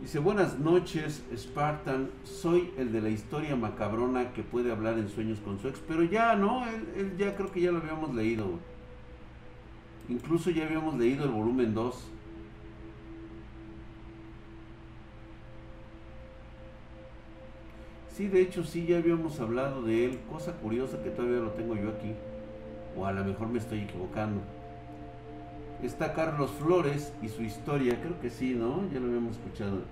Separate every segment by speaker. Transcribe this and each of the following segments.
Speaker 1: Dice, buenas noches, Spartan. Soy el de la historia macabrona que puede hablar en sueños con su ex. Pero ya, ¿no? Él, ya creo que ya lo habíamos leído. Incluso ya habíamos leído el volumen 2. Sí, de hecho sí, ya habíamos hablado de él. Cosa curiosa que todavía lo tengo yo aquí. O a lo mejor me estoy equivocando. Está Carlos Flores y su historia, creo que sí, ¿no? Ya lo habíamos escuchado.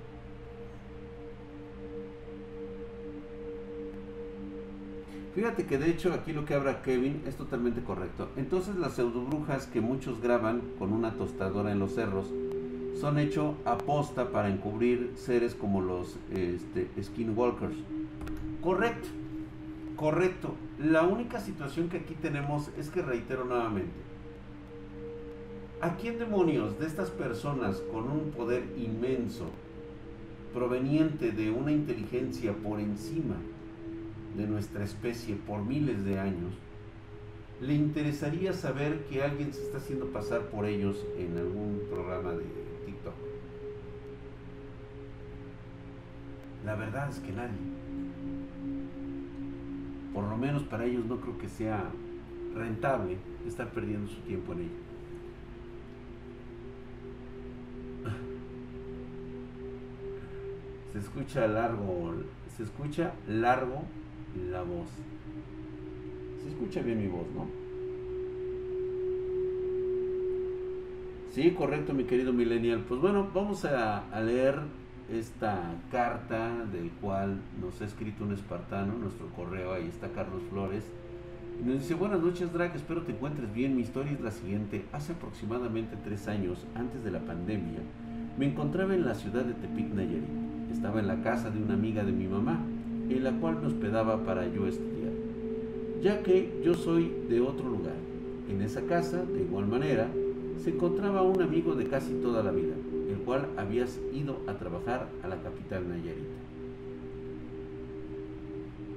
Speaker 1: Fíjate que de hecho aquí lo que habla Kevin es totalmente correcto. Entonces las pseudobrujas que muchos graban con una tostadora en los cerros son hecho aposta para encubrir seres como los este, skinwalkers. Correcto, correcto. La única situación que aquí tenemos es que reitero nuevamente, ¿A quién demonios de estas personas con un poder inmenso, proveniente de una inteligencia por encima de nuestra especie por miles de años, le interesaría saber que alguien se está haciendo pasar por ellos en algún programa de TikTok? La verdad es que nadie. Por lo menos para ellos no creo que sea rentable estar perdiendo su tiempo en ello. Se escucha largo, se escucha largo la voz. Se escucha bien mi voz, ¿no? Sí, correcto, mi querido millennial. Pues bueno, vamos a, leer esta carta del cual nos ha escrito un espartano, nuestro correo, ahí está Carlos Flores. Nos dice, buenas noches Drag, espero te encuentres bien. Mi historia es la siguiente. Hace aproximadamente tres años, antes de la pandemia, me encontraba en la ciudad de Tepic, Nayarit. Estaba en la casa de una amiga de mi mamá, en la cual me hospedaba para yo estudiar, ya que yo soy de otro lugar. En esa casa, de igual manera, se encontraba un amigo de casi toda la vida, el cual había ido a trabajar a la capital Nayarita.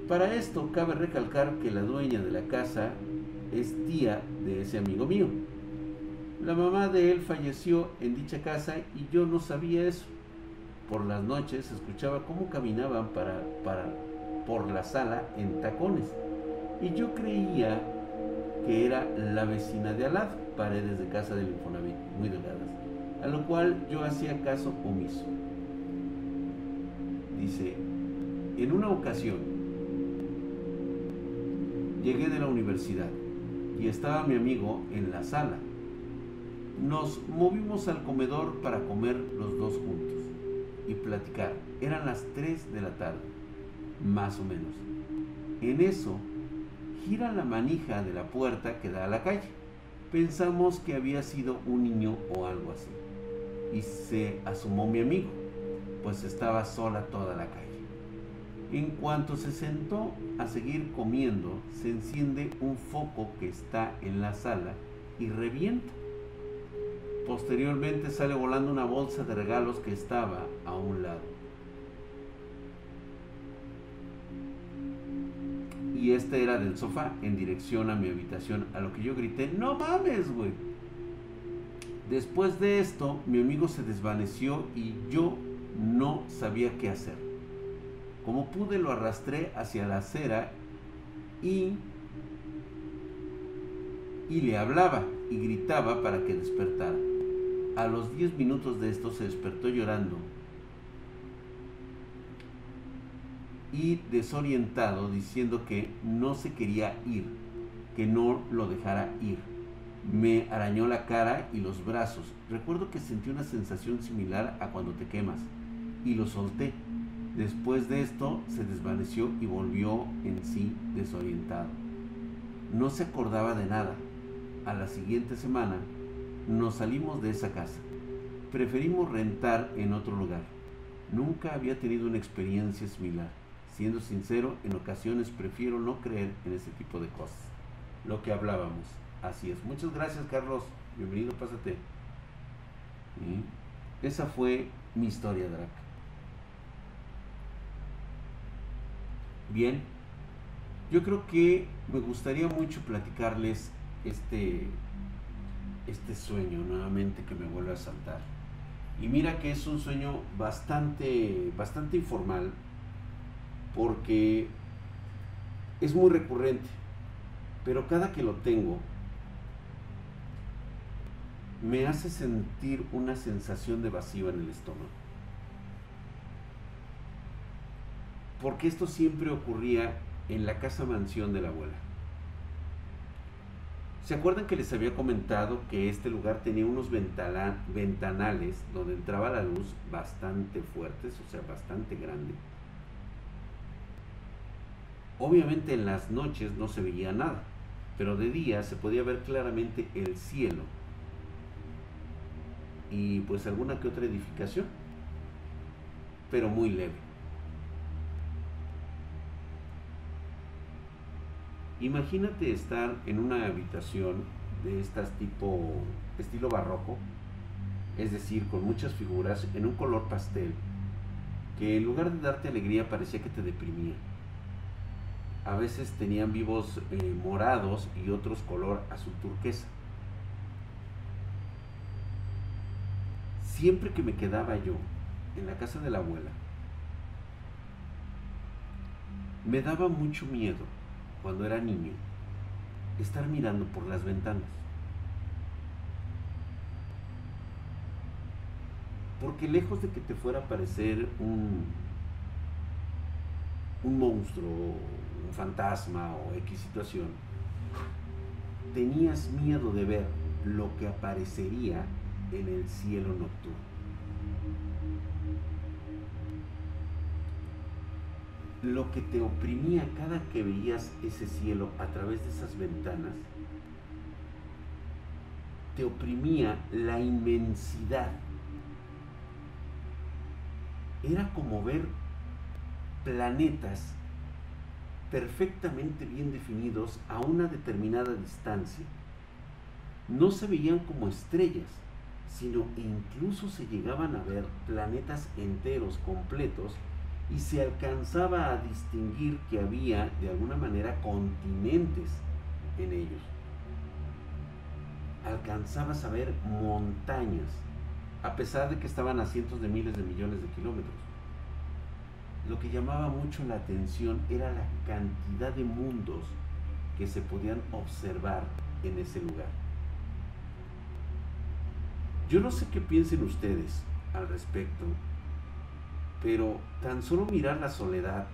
Speaker 1: Para esto cabe recalcar que la dueña de la casa es tía de ese amigo mío. La mamá de él falleció en dicha casa y yo no sabía eso por las noches escuchaba cómo caminaban para, para, por la sala en tacones. Y yo creía que era la vecina de al paredes de casa del Infonavit, muy delgadas. A lo cual yo hacía caso omiso. Dice, en una ocasión llegué de la universidad y estaba mi amigo en la sala. Nos movimos al comedor para comer los dos juntos y platicar. Eran las 3 de la tarde, más o menos. En eso, gira la manija de la puerta que da a la calle. Pensamos que había sido un niño o algo así. Y se asomó mi amigo, pues estaba sola toda la calle. En cuanto se sentó a seguir comiendo, se enciende un foco que está en la sala y revienta. Posteriormente sale volando una bolsa de regalos que estaba a un lado. Y este era del sofá en dirección a mi habitación, a lo que yo grité, no mames, güey. Después de esto, mi amigo se desvaneció y yo no sabía qué hacer. Como pude, lo arrastré hacia la acera y, y le hablaba y gritaba para que despertara. A los 10 minutos de esto se despertó llorando y desorientado diciendo que no se quería ir, que no lo dejara ir. Me arañó la cara y los brazos. Recuerdo que sentí una sensación similar a cuando te quemas y lo solté. Después de esto se desvaneció y volvió en sí desorientado. No se acordaba de nada. A la siguiente semana nos salimos de esa casa. Preferimos rentar en otro lugar. Nunca había tenido una experiencia similar. Siendo sincero, en ocasiones prefiero no creer en ese tipo de cosas. Lo que hablábamos. Así es. Muchas gracias, Carlos. Bienvenido, pásate. esa fue mi historia, Drac. Bien, yo creo que me gustaría mucho platicarles este este sueño nuevamente que me vuelve a saltar. Y mira que es un sueño bastante, bastante informal, porque es muy recurrente, pero cada que lo tengo, me hace sentir una sensación de vacío en el estómago. Porque esto siempre ocurría en la casa mansión de la abuela. ¿Se acuerdan que les había comentado que este lugar tenía unos ventanales donde entraba la luz bastante fuertes, o sea, bastante grande? Obviamente en las noches no se veía nada, pero de día se podía ver claramente el cielo y pues alguna que otra edificación, pero muy leve. Imagínate estar en una habitación de estas tipo estilo barroco, es decir, con muchas figuras en un color pastel, que en lugar de darte alegría parecía que te deprimía. A veces tenían vivos eh, morados y otros color azul turquesa. siempre que me quedaba yo en la casa de la abuela, me daba mucho miedo cuando era niño estar mirando por las ventanas. Porque lejos de que te fuera a parecer un, un monstruo, un fantasma o X situación, tenías miedo de ver lo que aparecería en el cielo nocturno. Lo que te oprimía cada que veías ese cielo a través de esas ventanas, te oprimía la inmensidad. Era como ver planetas perfectamente bien definidos a una determinada distancia. No se veían como estrellas, sino incluso se llegaban a ver planetas enteros, completos, y se alcanzaba a distinguir que había de alguna manera continentes en ellos. Alcanzabas a ver montañas, a pesar de que estaban a cientos de miles de millones de kilómetros. Lo que llamaba mucho la atención era la cantidad de mundos que se podían observar en ese lugar. Yo no sé qué piensen ustedes al respecto, pero tan solo mirar la soledad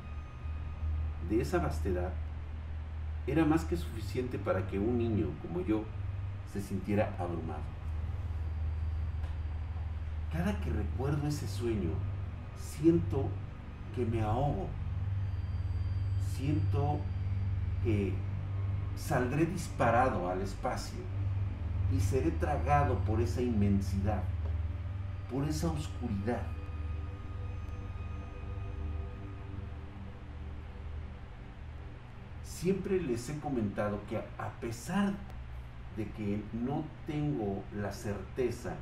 Speaker 1: de esa vastedad era más que suficiente para que un niño como yo se sintiera abrumado. Cada que recuerdo ese sueño, siento que me ahogo, siento que saldré disparado al espacio y seré tragado por esa inmensidad, por esa oscuridad. Siempre les he comentado que a pesar de que no tengo la certeza,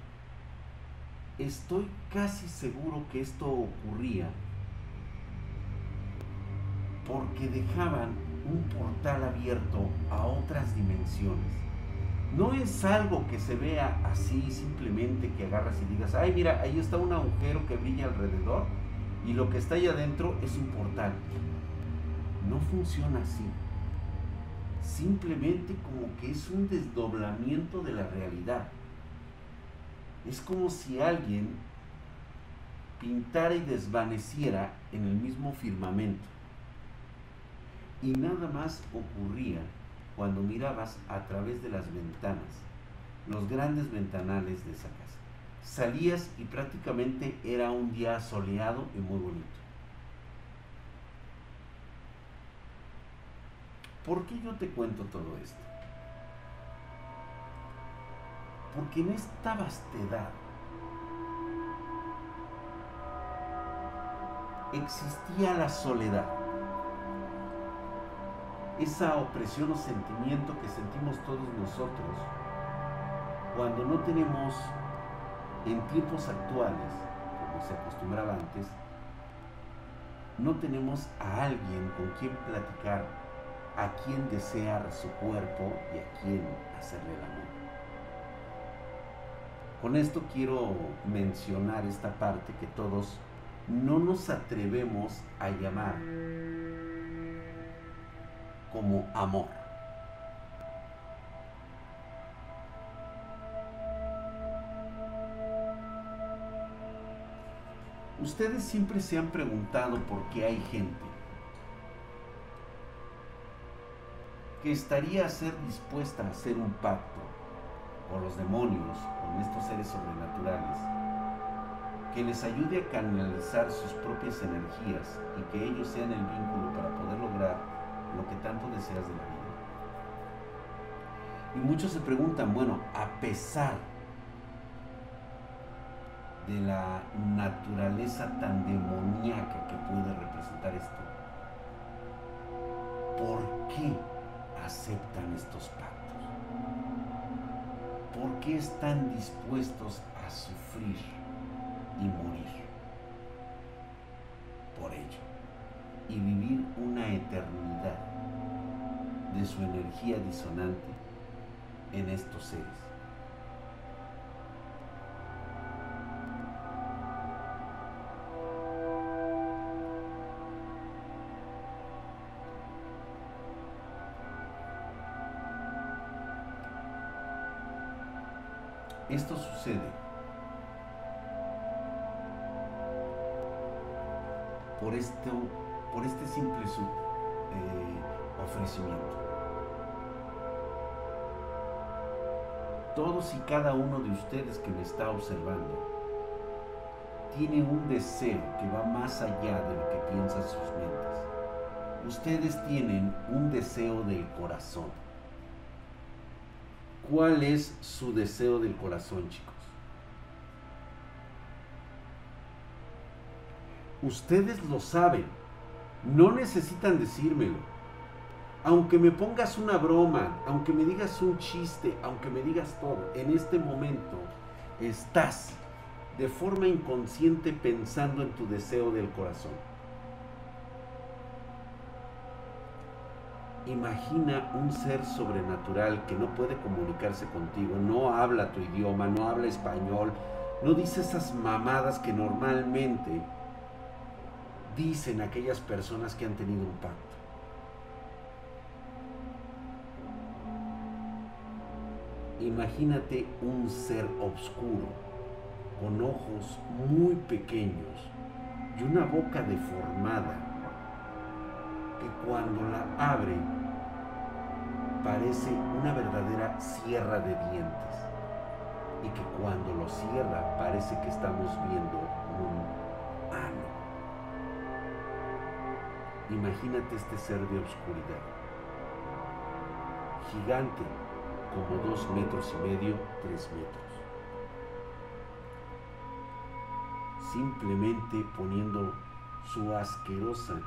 Speaker 1: estoy casi seguro que esto ocurría porque dejaban un portal abierto a otras dimensiones no es algo que se vea así simplemente que agarras y digas, ay mira, ahí está un agujero que brilla alrededor y lo que está ahí adentro es un portal. No funciona así. Simplemente como que es un desdoblamiento de la realidad. Es como si alguien pintara y desvaneciera en el mismo firmamento. Y nada más ocurría cuando mirabas a través de las ventanas, los grandes ventanales de esa casa. Salías y prácticamente era un día soleado y muy bonito. ¿Por qué yo te cuento todo esto? Porque en esta vastedad existía la soledad esa opresión o sentimiento que sentimos todos nosotros cuando no tenemos en tiempos actuales, como se acostumbraba antes, no tenemos a alguien con quien platicar, a quien desear su cuerpo y a quien hacerle el amor. Con esto quiero mencionar esta parte que todos no nos atrevemos a llamar como amor. Ustedes siempre se han preguntado por qué hay gente que estaría a ser dispuesta a hacer un pacto con los demonios, con estos seres sobrenaturales, que les ayude a canalizar sus propias energías y que ellos sean el vínculo para poder lograr lo que tanto deseas de la vida. Y muchos se preguntan, bueno, a pesar de la naturaleza tan demoníaca que puede representar esto, ¿por qué aceptan estos pactos? ¿Por qué están dispuestos a sufrir y morir por ello? Y vivir una eternidad de su energía disonante en estos seres. Sucede por, esto, por este simple eh, ofrecimiento. Todos y cada uno de ustedes que me está observando tiene un deseo que va más allá de lo que piensan sus mentes. Ustedes tienen un deseo del corazón ¿Cuál es su deseo del corazón, chicos? Ustedes lo saben. No necesitan decírmelo. Aunque me pongas una broma, aunque me digas un chiste, aunque me digas todo, en este momento estás de forma inconsciente pensando en tu deseo del corazón. Imagina un ser sobrenatural que no puede comunicarse contigo, no habla tu idioma, no habla español, no dice esas mamadas que normalmente dicen aquellas personas que han tenido un pacto. Imagínate un ser oscuro, con ojos muy pequeños y una boca deformada cuando la abre parece una verdadera sierra de dientes y que cuando lo cierra parece que estamos viendo Imagínate este ser de oscuridad, gigante como dos metros y medio, tres metros. Simplemente poniendo su asquerosa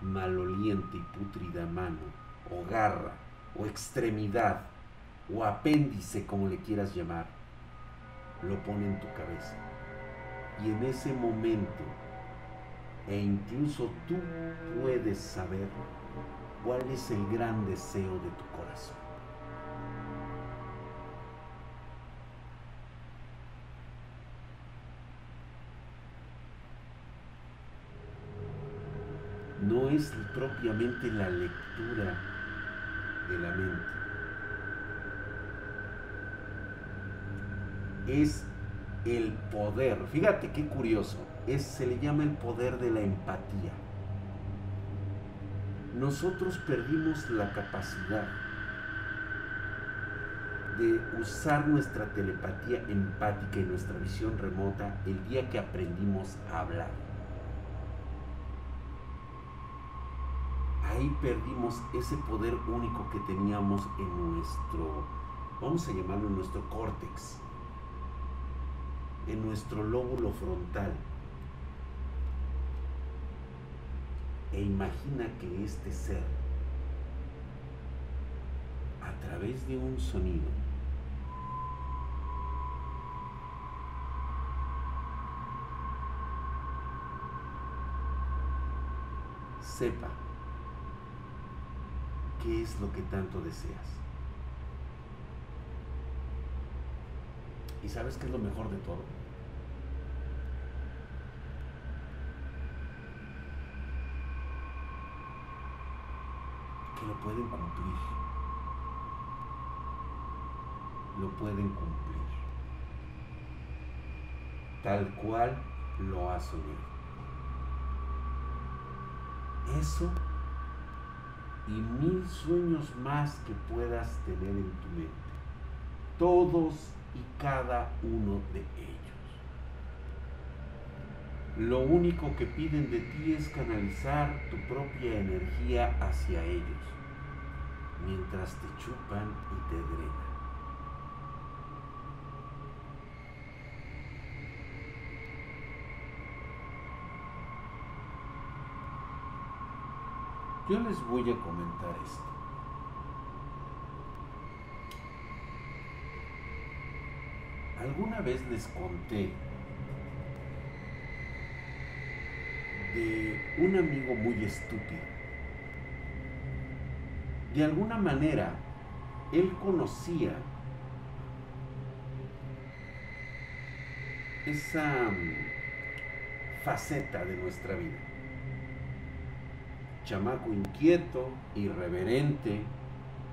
Speaker 1: maloliente y putrida mano, o garra, o extremidad, o apéndice, como le quieras llamar, lo pone en tu cabeza. Y en ese momento, e incluso tú puedes saber cuál es el gran deseo de tu corazón. no es propiamente la lectura de la mente. Es el poder. Fíjate qué curioso. Es, se le llama el poder de la empatía. Nosotros perdimos la capacidad de usar nuestra telepatía empática y nuestra visión remota el día que aprendimos a hablar. ahí perdimos ese poder único que teníamos en nuestro, vamos a llamarlo nuestro córtex, en nuestro lóbulo frontal. E imagina que este ser, a través de un sonido, sepa ¿Qué es lo que tanto deseas? ¿Y sabes qué es lo mejor de todo? Pueden cumplir. Lo pueden cumplir. Tal cual lo ha soñado. Eso y mil sueños más que puedas tener en tu mente. Todos y cada uno de ellos. Lo único que piden de ti es canalizar tu propia energía hacia ellos, mientras te chupan y te drenan. Yo les voy a comentar esto. Alguna vez les conté de un amigo muy estúpido. De alguna manera, él conocía esa mm, faceta de nuestra vida. Chamaco inquieto, irreverente,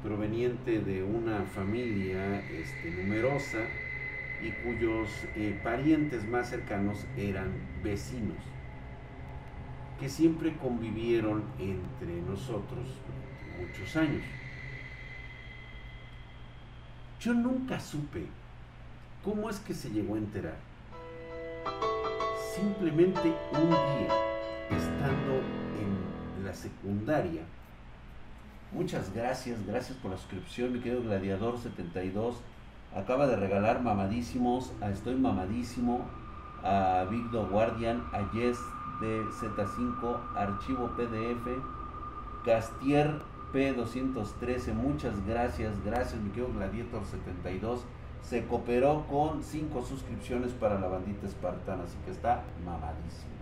Speaker 1: proveniente de una familia este, numerosa y cuyos eh, parientes más cercanos eran vecinos, que siempre convivieron entre nosotros muchos años. Yo nunca supe cómo es que se llegó a enterar. Simplemente un día, estando la secundaria. Muchas gracias, gracias por la suscripción, mi querido Gladiador 72. Acaba de regalar mamadísimos a Estoy Mamadísimo, a Victor Guardian, a Yes de Z5, Archivo PDF, Castier P213. Muchas gracias, gracias, mi querido Gladiator 72. Se cooperó con 5 suscripciones para la bandita espartana, así que está mamadísimo.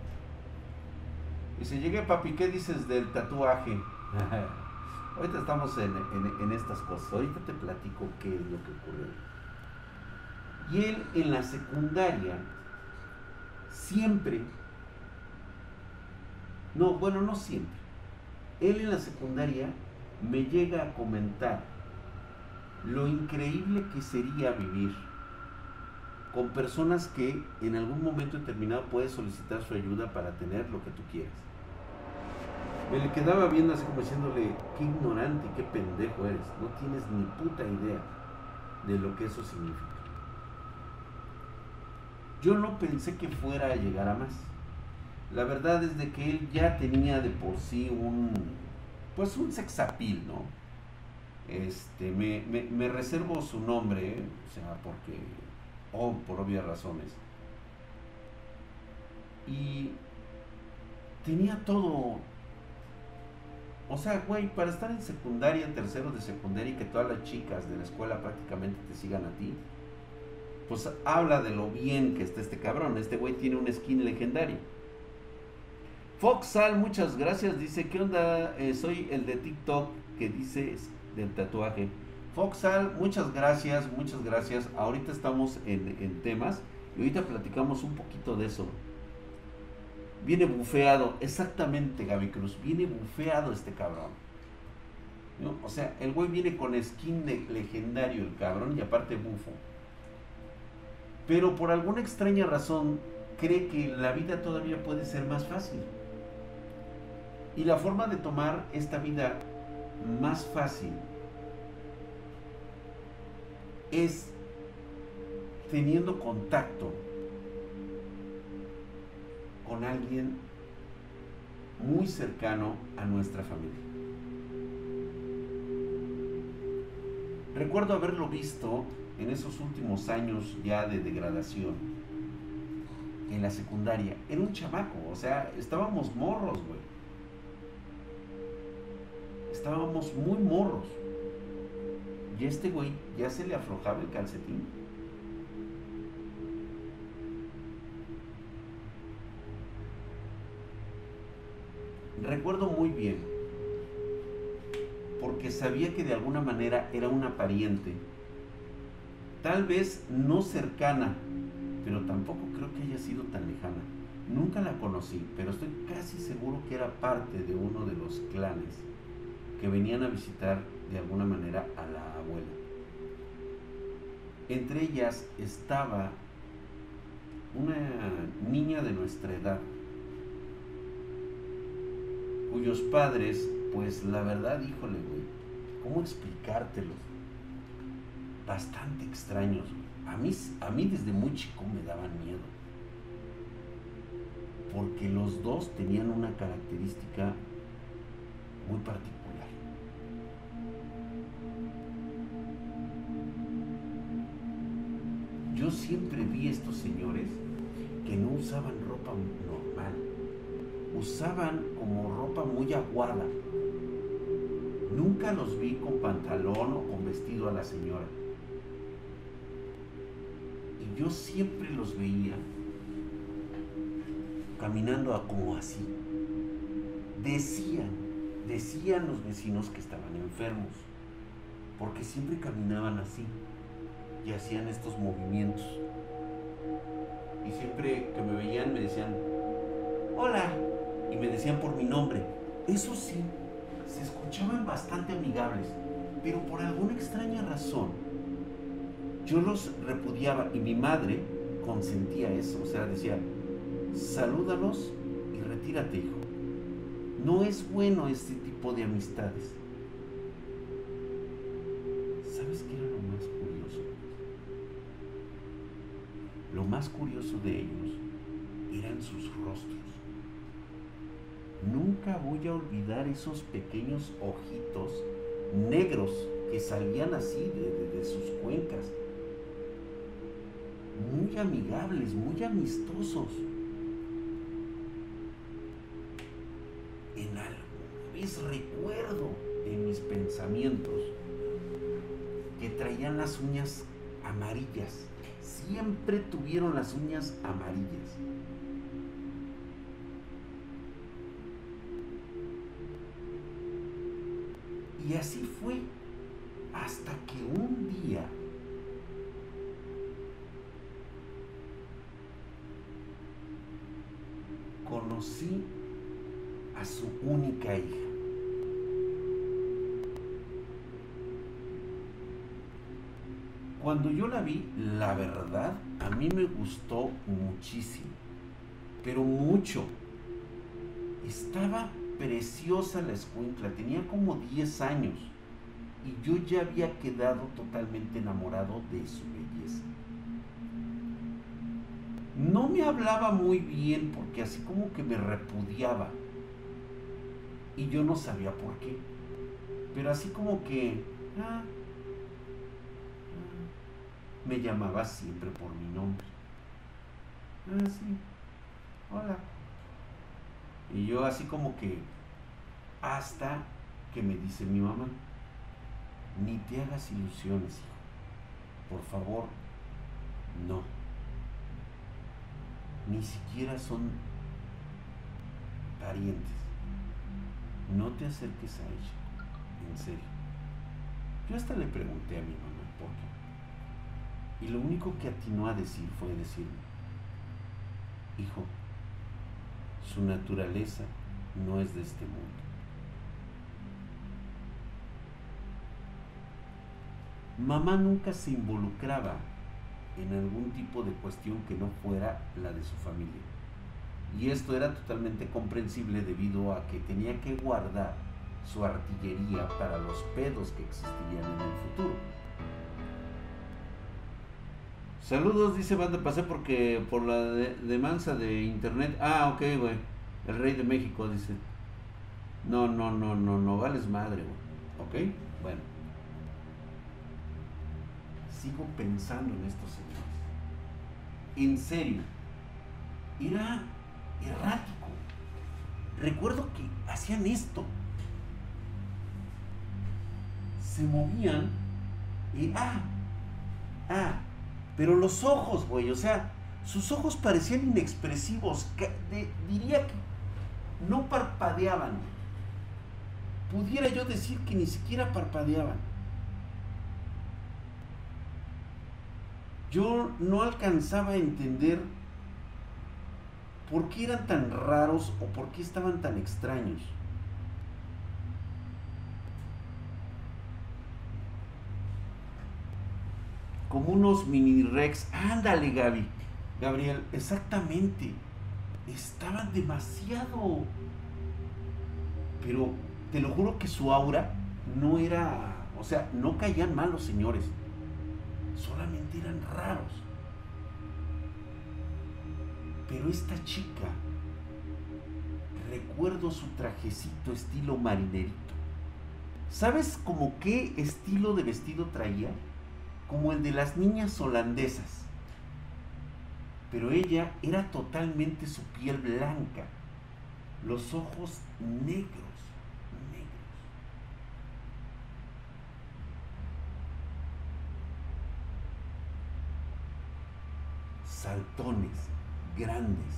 Speaker 1: Dice, llegué papi, ¿qué dices del tatuaje? Ahorita estamos en, estas cosas, ahorita te platico qué es lo que ocurrió. Y él en la secundaria, siempre, no, bueno, no siempre, él en la secundaria me llega a comentar lo increíble que sería vivir con personas que en algún momento determinado puedes solicitar su ayuda para tener lo que tú quieras me le quedaba viendo así como diciéndole, qué ignorante y qué pendejo eres, no tienes ni puta idea de lo que eso significa. Yo no pensé que fuera a llegar a más. La verdad es de que él ya tenía de por sí un, pues un sexapil, ¿no? Este, me, me, reservo su nombre, o sea, porque, oh, por obvias razones. Y tenía todo, o sea, güey, para estar en secundaria, en tercero de secundaria y que todas las chicas de la escuela prácticamente te sigan a ti, pues habla de lo bien que está este cabrón. Este güey tiene un skin legendario. Foxal, muchas gracias. Dice, ¿qué onda? Eh, soy el de TikTok que dice del tatuaje. Foxal, muchas gracias, muchas gracias. Ahorita estamos en, en temas y ahorita platicamos un poquito de eso. Viene bufeado, exactamente Gaby Cruz, viene bufeado este cabrón. O sea, el güey viene con skin legendario, el cabrón, y aparte bufo. Pero por alguna extraña razón cree que la vida todavía puede ser más fácil. Y la forma de tomar esta vida más fácil es teniendo contacto con alguien muy cercano a nuestra familia. Recuerdo haberlo visto en esos últimos años ya de degradación en la secundaria. Era un chamaco, o sea, estábamos morros, güey. Estábamos muy morros. Y este güey ya se le aflojaba el calcetín. recuerdo muy bien, porque sabía que de alguna manera era una pariente Tal vez no cercana, pero tampoco creo que haya sido tan lejana. Nunca la conocí, pero estoy casi seguro que era parte de uno de los clanes que venían a visitar de alguna manera a la abuela. Entre ellas estaba una niña de nuestra edad, cuyos padres, pues la verdad, híjole, güey, ¿cómo explicártelo? Bastante extraños, A mí, a mí desde muy chico me daban miedo. Porque los dos tenían una característica muy particular. Yo siempre vi a estos señores que no usaban ropa normal, usaban como ropa muy aguada. Nunca los vi con pantalón o con vestido a la señora. Y yo siempre los veía caminando como así. Decían, decían los vecinos que estaban enfermos, porque siempre caminaban así y hacían estos movimientos y siempre que me veían me decían, hola, y me decían por mi nombre. Eso sí, se escuchaban bastante amigables, pero por alguna extraña razón, yo los repudiaba y mi madre consentía eso, o sea, decía, salúdalos y retírate, hijo. No es bueno este tipo de amistades. Voy a olvidar esos pequeños ojitos negros que salían así de, sus cuencas. Muy amigables, muy amistosos. En algo vez recuerdo en mis pensamientos que traían las uñas amarillas siempre tuvieron las uñas amarillas. Y así fue hasta que un día conocí a su única hija. Cuando yo la vi, la verdad, a mí me gustó muchísimo, pero mucho. Estaba preciosa la escuincla, tenía como 10 años y yo ya había quedado totalmente enamorado de su belleza. No me hablaba muy bien porque así como que me repudiaba y yo no sabía por qué, pero así como que, ah, me llamaba siempre por mi nombre. Ah, sí. Hola. Y yo así como que hasta que me dice mi mamá, ni te hagas ilusiones, hijo. Por favor, no. Ni siquiera son parientes. No te acerques a ella. En serio. Yo hasta le pregunté a mi mamá por qué. Y lo único que atinó a decir fue decirme, hijo, su naturaleza no es de este mundo. Mamá nunca se involucraba en algún tipo de cuestión que no fuera la de su familia. Y esto era totalmente comprensible debido a que tenía que guardar su artillería para los pedos que existirían en el futuro. Saludos, dice Banda, pasé porque por la demanda de internet. Ah, ok, güey. El rey de México dice. No, no, no, no, no, vales madre, güey. ¿Ok? Bueno. Sigo pensando en estos señores. En serio. Era errático. Recuerdo que hacían esto. Se movían y ah, ah, pero los ojos, güey, o sea, sus ojos parecían inexpresivos. diría que no parpadeaban. Pudiera yo decir que ni siquiera parpadeaban. yo no alcanzaba a entender por qué eran tan raros o por qué estaban tan extraños. Como unos mini rex. Ándale, Gaby. Gabriel, exactamente. Estaban demasiado. Pero te lo juro que su aura no era. O sea, no caían mal los señores. Solamente eran raros. Pero esta chica, recuerdo su trajecito estilo marinerito. ¿Sabes como qué estilo de vestido traía? Como el de las niñas holandesas. Pero ella era totalmente su piel blanca, los ojos negros, negros. Saltones, grandes.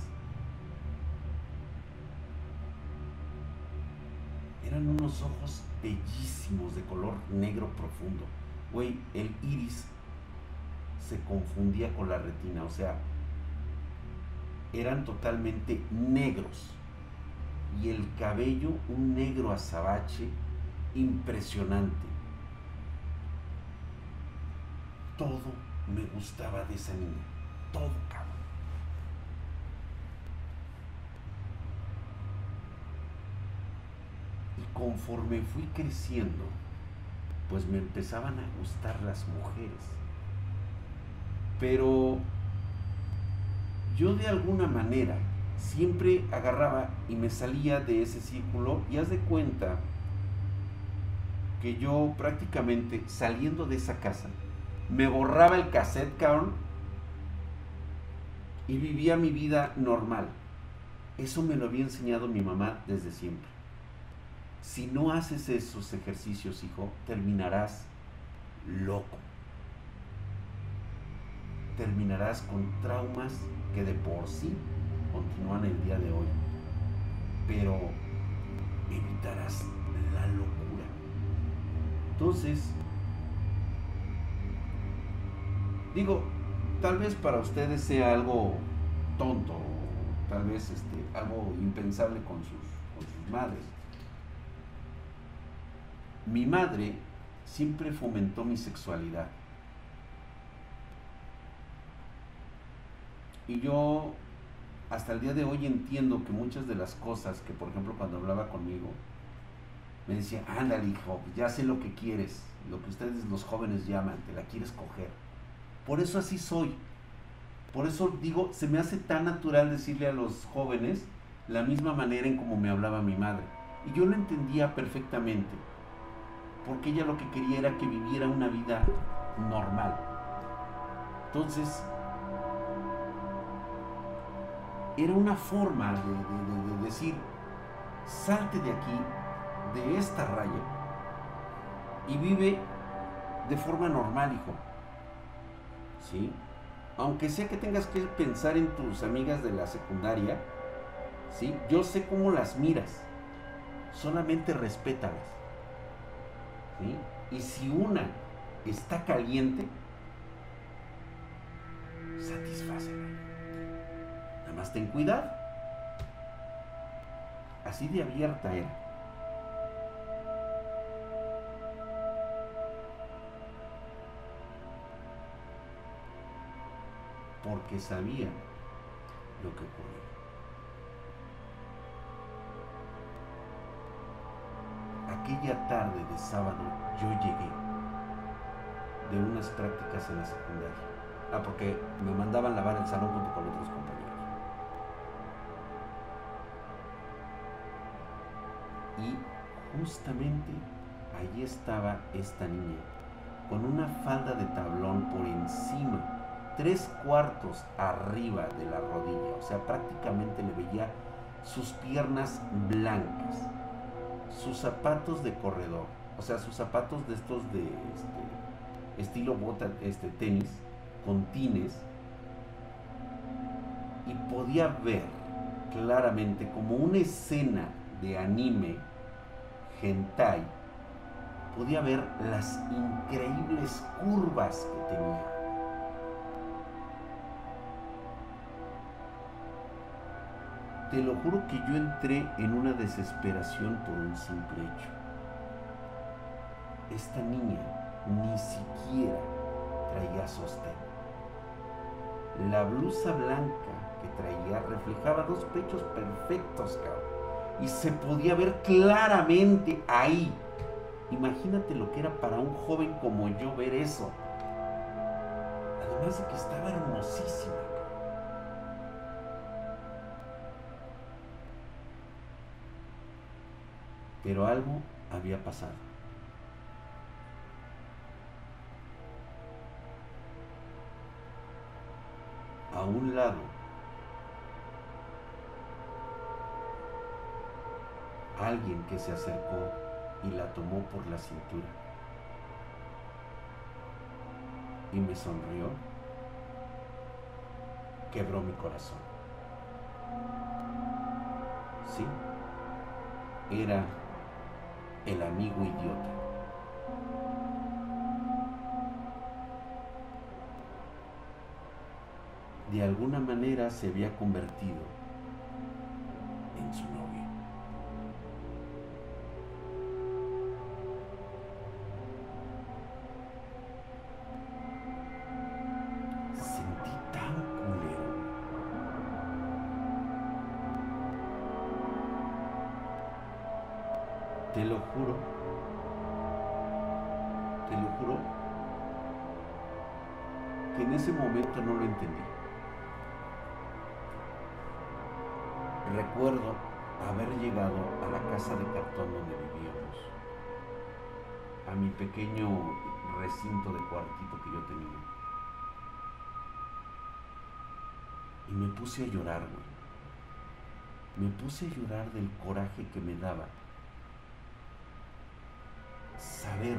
Speaker 1: Eran unos ojos bellísimos de color negro profundo. Güey, el iris se confundía con la retina, o sea, eran totalmente negros. Y el cabello un negro azabache impresionante. Todo me gustaba de esa niña. Todo, cabrón. conforme fui creciendo, pues me empezaban a gustar las mujeres. Pero yo de alguna manera siempre agarraba y me salía de ese círculo y haz de cuenta que yo prácticamente saliendo de esa casa me borraba el cassette, cabrón, y vivía mi vida normal. Eso me lo había enseñado mi mamá desde siempre. Si no haces esos ejercicios, hijo, terminarás loco. Terminarás con traumas que de por sí continúan el día de hoy. Pero evitarás la locura. Entonces, digo, tal vez para ustedes sea algo tonto, tal vez este, algo impensable con sus, con sus madres. Mi madre siempre fomentó mi sexualidad. Y yo hasta el día de hoy entiendo que muchas de las cosas que, por ejemplo, cuando hablaba conmigo, me decía, ándale hijo, ya sé lo que quieres, lo que ustedes los jóvenes llaman, te la quieres coger. Por eso así soy. Por eso digo, se me hace tan natural decirle a los jóvenes la misma manera en como me hablaba mi madre. Y yo lo entendía perfectamente porque ella lo que quería era que viviera una vida normal. Entonces, era una forma de, decir, salte de aquí, de esta raya, y vive de forma normal, hijo. ¿Sí? Aunque sea que tengas que pensar en tus amigas de la secundaria, ¿sí? Yo sé cómo las miras, solamente respétalas. Y si una está caliente, satisfácela. Nada más ten cuidado. Así de abierta era. Porque sabía lo que ocurría. Aquella tarde de sábado yo llegué de unas prácticas en la secundaria. Ah, porque me mandaban lavar el salón junto con otros compañeros. Y justamente allí estaba esta niña, con una falda de tablón por encima, tres cuartos arriba de la rodilla, o sea, prácticamente le veía sus piernas blancas sus zapatos de corredor, o sea, sus zapatos de estos de este, estilo bota, este tenis, con tines, y podía ver claramente como una escena de anime hentai, podía ver las increíbles curvas que tenía. Te lo juro que yo entré en una desesperación por un simple hecho. Esta niña ni siquiera traía sostén. La blusa blanca que traía reflejaba dos pechos perfectos, cabrón. Y se podía ver claramente ahí. Imagínate lo que era para un joven como yo ver eso. Además de que estaba hermosísima. Pero algo había pasado. A un lado alguien que se acercó y la tomó por la cintura y me sonrió, quebró mi corazón. Sí, era el amigo idiota. De alguna manera se había convertido en su novio. Puse a llorar del coraje que me daba saber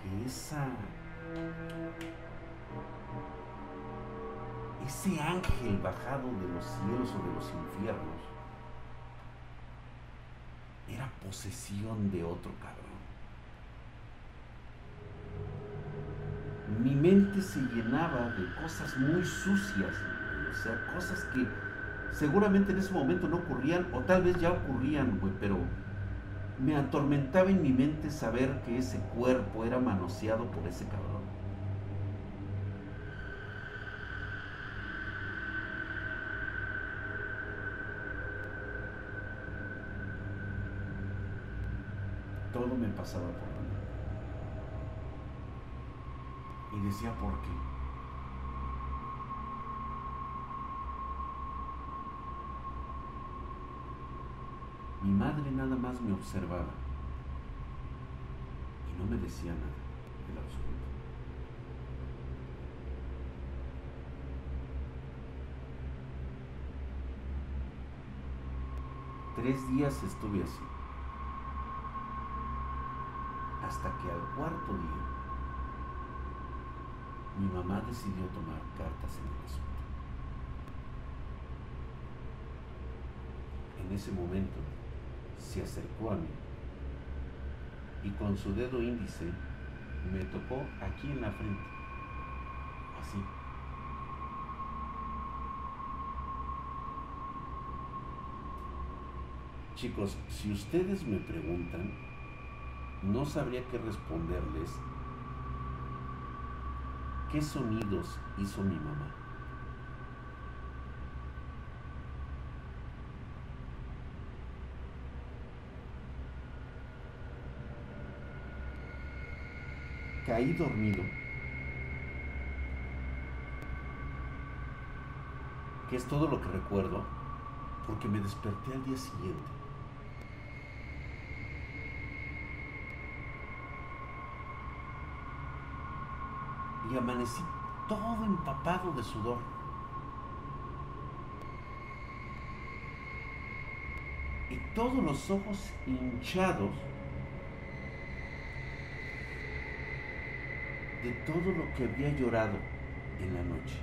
Speaker 1: que esa ese ángel bajado de los cielos o de los infiernos era posesión de otro cabrón. Mi mente se llenaba de cosas muy sucias, o sea, cosas que seguramente en ese momento no ocurrían, o tal vez ya ocurrían, güey, pero me atormentaba en mi mente saber que ese cuerpo era manoseado por ese cabrón. Todo me pasaba por la mente. Y decía, ¿por qué? Mi madre nada más me observaba y no me decía nada del absoluto. Tres días estuve así, hasta que al cuarto día mi mamá decidió tomar cartas en el asunto. En ese momento se acercó a mí y con su dedo índice me tocó aquí en la frente, así. Chicos, si ustedes me preguntan, no sabría qué responderles qué sonidos hizo mi mamá. Caí dormido, que es todo lo que recuerdo, porque me desperté al día siguiente. Y amanecí todo empapado de sudor. Y todos los ojos hinchados de todo lo que había llorado en la noche.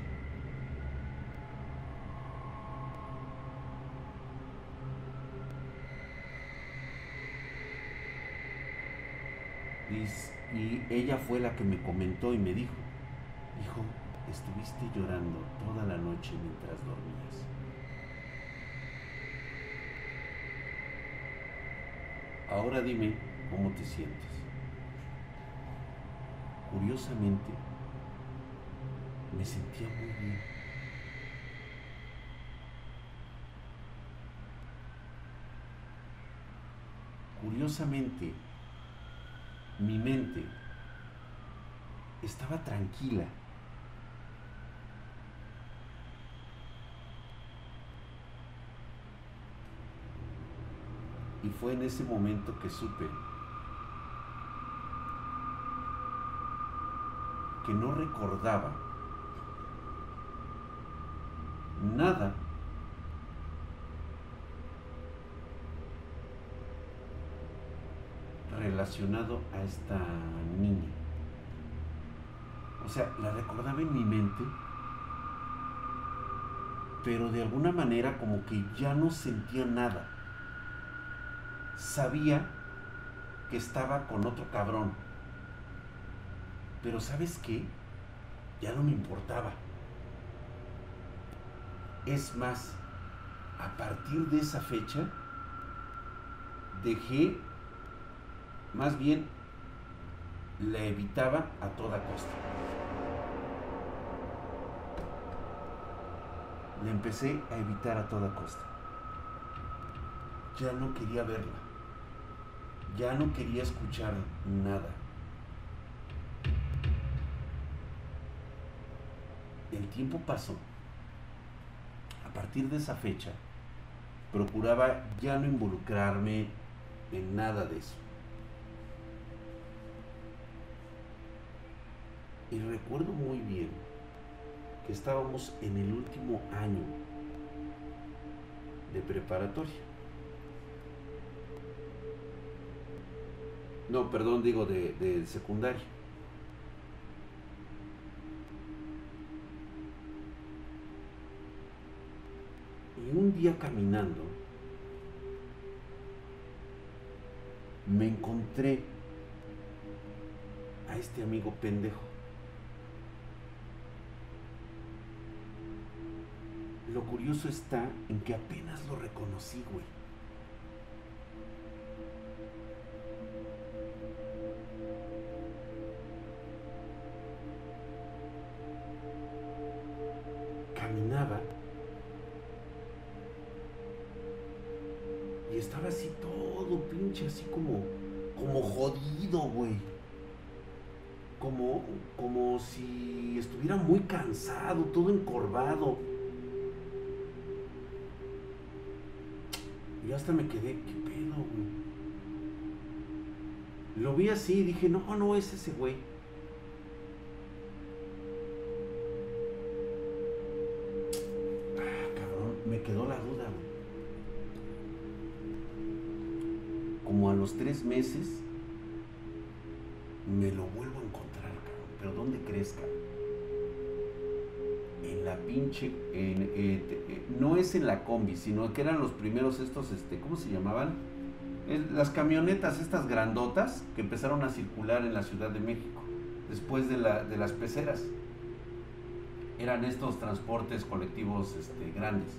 Speaker 1: Y, ella fue la que me comentó y me dijo, hijo, estuviste llorando toda la noche mientras dormías. Ahora dime cómo te sientes. Curiosamente, me sentía muy bien. Curiosamente, mi mente estaba tranquila. Y fue en ese momento que supe que no recordaba nada relacionado a esta niña. O sea, la recordaba en mi mente, pero de alguna manera como que ya no sentía nada. Sabía que estaba con otro cabrón. Pero ¿sabes qué? Ya no me importaba. Es más, a partir de esa fecha, dejé, más bien, la evitaba a toda costa. La empecé a evitar a toda costa. Ya no quería verla. Ya no quería escuchar nada. El tiempo pasó a partir de esa fecha, procuraba ya no involucrarme en nada de eso. Y recuerdo muy bien que estábamos en el último año de preparatoria. No, perdón, digo de, secundaria. Un día caminando, me encontré a este amigo pendejo. Lo curioso está en que apenas lo reconocí, güey. Cansado, todo encorvado. Y hasta me quedé, ¿qué pedo, güey? Lo vi así y dije, no, no es ese güey. Ah, cabrón, me quedó la duda. Como a los tres meses, me lo vuelvo a encontrar, cabrón. ¿Pero dónde crees, cabrón? Pinche, eh, eh, no es en la combi, sino que eran los primeros estos, este, ¿cómo se llamaban? Las camionetas, estas grandotas, que empezaron a circular en la Ciudad de México, después de las peceras. Eran estos transportes colectivos este, grandes.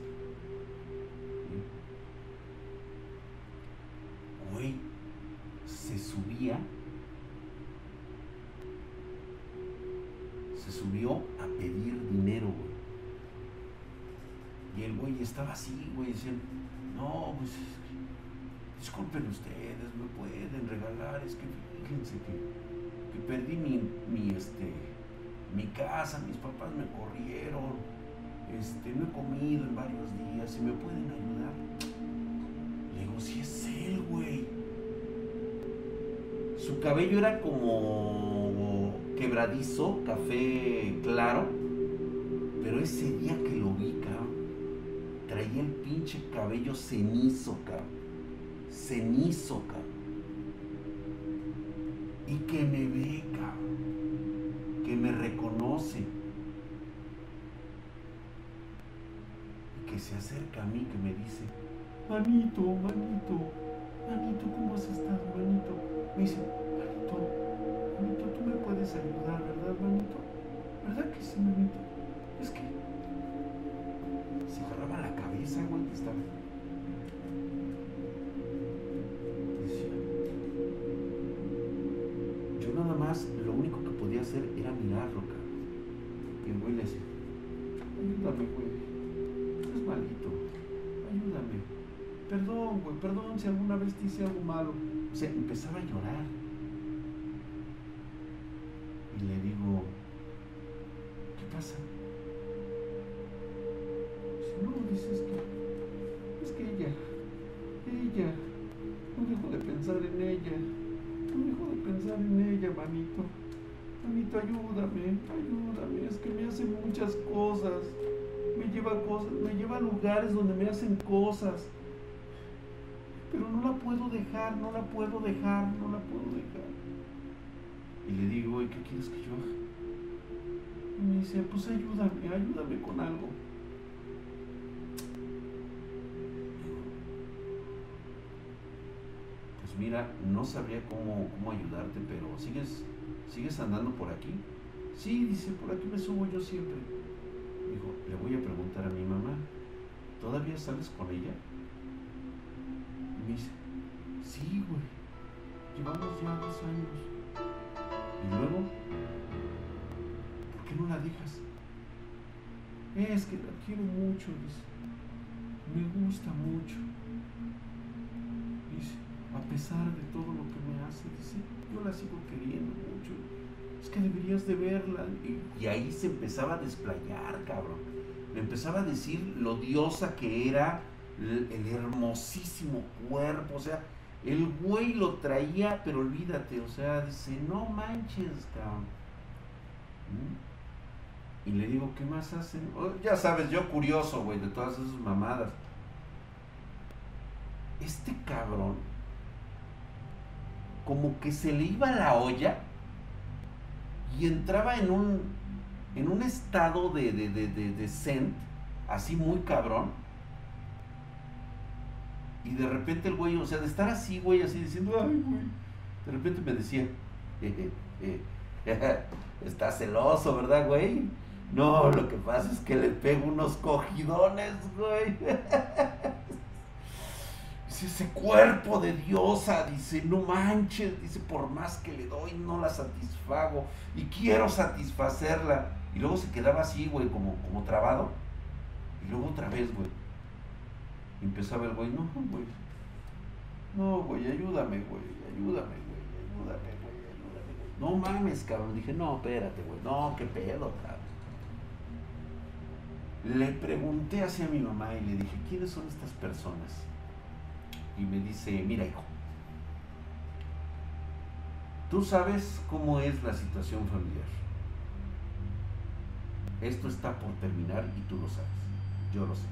Speaker 1: Es que fíjense que, que perdí mi, mi, este, mi casa, mis papás me corrieron, este, no he comido en varios días, ¿y me pueden ayudar? Le digo, si es él, güey. Su cabello era como quebradizo, café claro, pero ese día que lo vi, traía el pinche cabello cenizo, cabrón. Cenizo. Y que me ve. Que me reconoce. Y que se acerca a mí, que me dice, manito, manito, manito, ¿cómo has estado, manito? Me dice, manito, manito, tú me puedes ayudar, ¿verdad, manito?
Speaker 2: ¿Verdad que sí, manito? Es que se agarraba la cabeza, güey, que estaba. Nada más, lo único que podía hacer era mirarlo, cabrón. Le decía, ayúdame, güey. Es malito. Ayúdame. Perdón, güey, perdón si alguna vez te hice algo malo. O sea, empezaba a llorar. Y le digo, ¿qué pasa? Dice, no, dices que en ella, manito. Manito, ayúdame, ayúdame, es que me hace muchas cosas, me lleva cosas, me lleva a lugares donde me hacen cosas, pero no la puedo dejar, no la puedo dejar, no la puedo dejar. Y le digo, ¿y qué quieres que yo haga? Me dice, pues ayúdame, ayúdame con algo.
Speaker 1: Mira, no sabría cómo, cómo ayudarte, pero ¿sigues, ¿sigues andando por aquí?
Speaker 2: Sí, dice, por aquí me subo yo siempre.
Speaker 1: Dijo, le voy a preguntar a mi mamá, ¿todavía sales con ella?
Speaker 2: Y me dice, sí, güey, llevamos ya dos años.
Speaker 1: Y luego,
Speaker 2: ¿Por qué no la dejas? Es que la quiero mucho, dice. Me gusta mucho. A pesar de todo lo que me hace, dice, yo la sigo queriendo mucho. Es que deberías de verla.
Speaker 1: y, ahí se empezaba a desplayar, cabrón. Me empezaba a decir lo diosa que era, el, el hermosísimo cuerpo, o sea, el güey lo traía, pero olvídate, o sea, dice, no manches, cabrón. ¿Mm? Y le digo, ¿qué más hacen? Oh, ya sabes, yo curioso, güey, de todas esas mamadas. Este cabrón, como que se le iba la olla y entraba en un, en un estado de, de, de, de, de zen, así muy cabrón. Y de repente el güey, o sea, de estar así, güey, así diciendo, ay, güey. De repente me decía, eh, eh, eh, está celoso, ¿verdad, güey? No, lo que pasa es que le pego unos cogidones, güey. Dice, ese cuerpo de diosa, dice, no manches, dice, por más que le doy, no la satisfago. Y quiero satisfacerla. Y luego se quedaba así, güey, como, como trabado. Y luego otra vez, güey. Empezaba el güey, no, güey. No, güey, ayúdame, güey, ayúdame, güey, ayúdame, güey, ayúdame, güey. No mames, cabrón. Dije, no, espérate, güey. No, qué pedo, cabrón. Le pregunté hacia mi mamá y le dije, ¿quiénes son estas personas? Y me dice, mira, hijo, tú sabes cómo es la situación familiar. Esto está por terminar y tú lo sabes. Yo lo sé.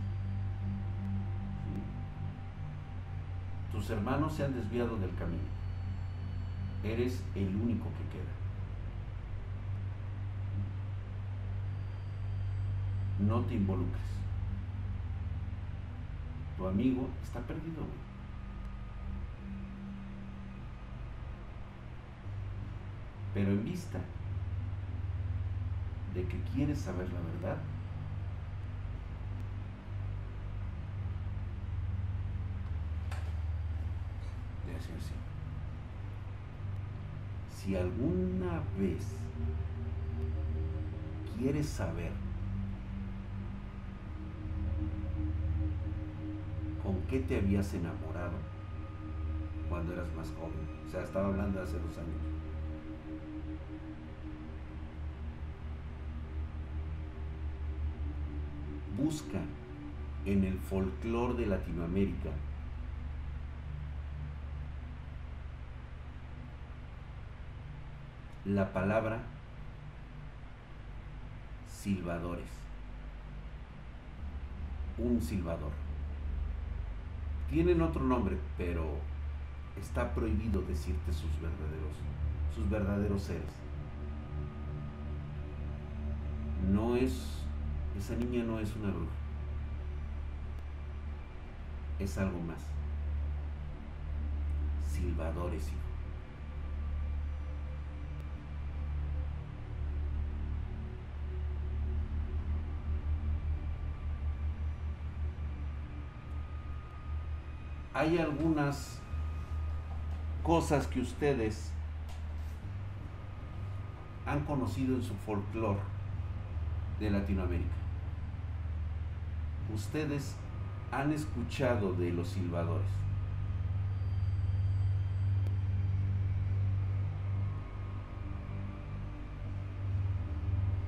Speaker 1: Tus hermanos se han desviado del camino. Eres el único que queda. No te involucres. Tu amigo está perdido. güey. Pero en vista de que quieres saber la verdad, de así así. Si alguna vez quieres saber con qué te habías enamorado cuando eras más joven, o sea, estaba hablando de hace dos años. Busca en el folclore de Latinoamérica la palabra silbadores, un silbador. Tienen otro nombre, pero está prohibido decirte sus verdaderos, sus verdaderos seres. No es esa niña no es una bruja. Es algo más. Silbadores, hijo. Hay algunas cosas que ustedes han conocido en su folclore de Latinoamérica. Ustedes han escuchado de los silbadores.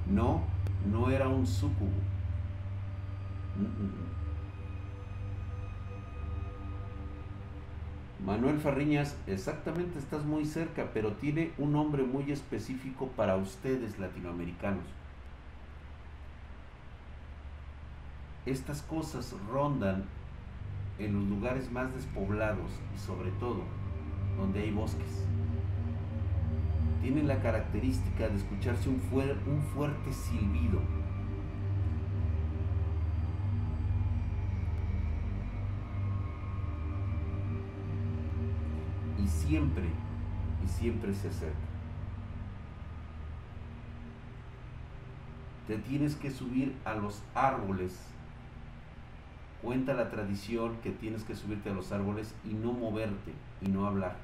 Speaker 1: No, no era un sucubo. Manuel Farriñas, exactamente estás muy cerca, pero tiene un nombre muy específico para ustedes latinoamericanos. Estas cosas rondan en los lugares más despoblados y sobre todo donde hay bosques. Tienen la característica de escucharse un, fuerte silbido y siempre, y siempre se acerca. Te tienes que subir a los árboles. Cuenta la tradición que tienes que subirte a los árboles y no moverte y no hablar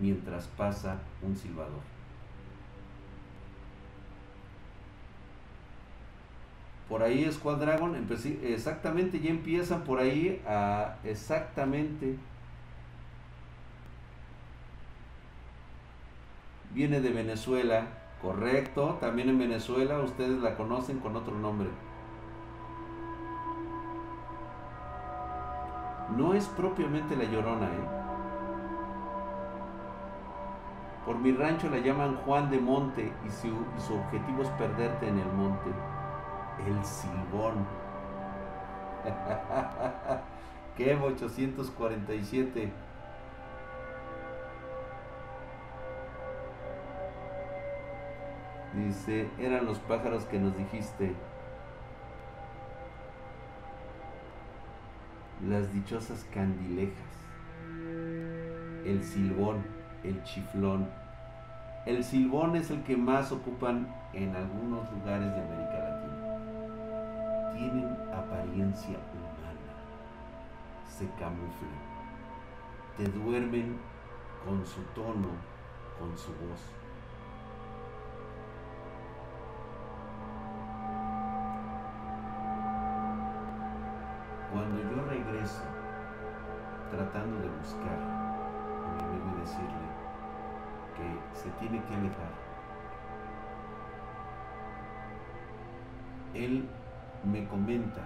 Speaker 1: mientras pasa un silbador. Por ahí Squad Dragon, exactamente, ya empiezan por ahí a exactamente viene de Venezuela, correcto, también en Venezuela ustedes la conocen con otro nombre. No es propiamente la llorona, ¿eh? Por mi rancho la llaman Juan de Monte y su, objetivo es perderte en el monte. El silbón. ¿Qué? 847. Dice, eran los pájaros que nos dijiste. Las dichosas candilejas. El silbón, el chiflón. El silbón es el que más ocupan en algunos lugares de América Latina. Tienen apariencia humana. Se camuflan. Te duermen con su tono, con su voz. Tratando de buscar a mi amigo y decirle que se tiene que alejar, él me comenta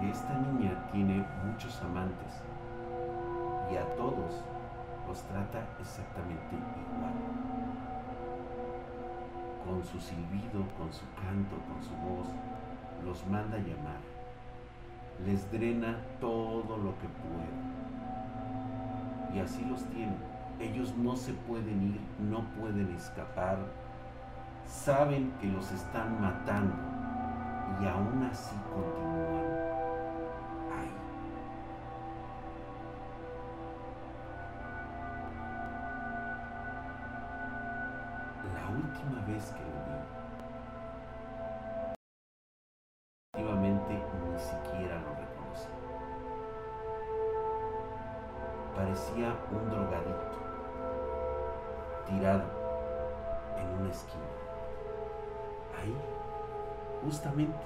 Speaker 1: que esta niña tiene muchos amantes y a todos los trata exactamente igual. Con su silbido, con su canto, con su voz, los manda a llamar, les drena todo lo que puede. Y así los tiene. Ellos no se pueden ir, no pueden escapar. Saben que los están matando y aún así continúan ahí. La última vez que lo vi, un drogadito tirado en una esquina. Ahí, justamente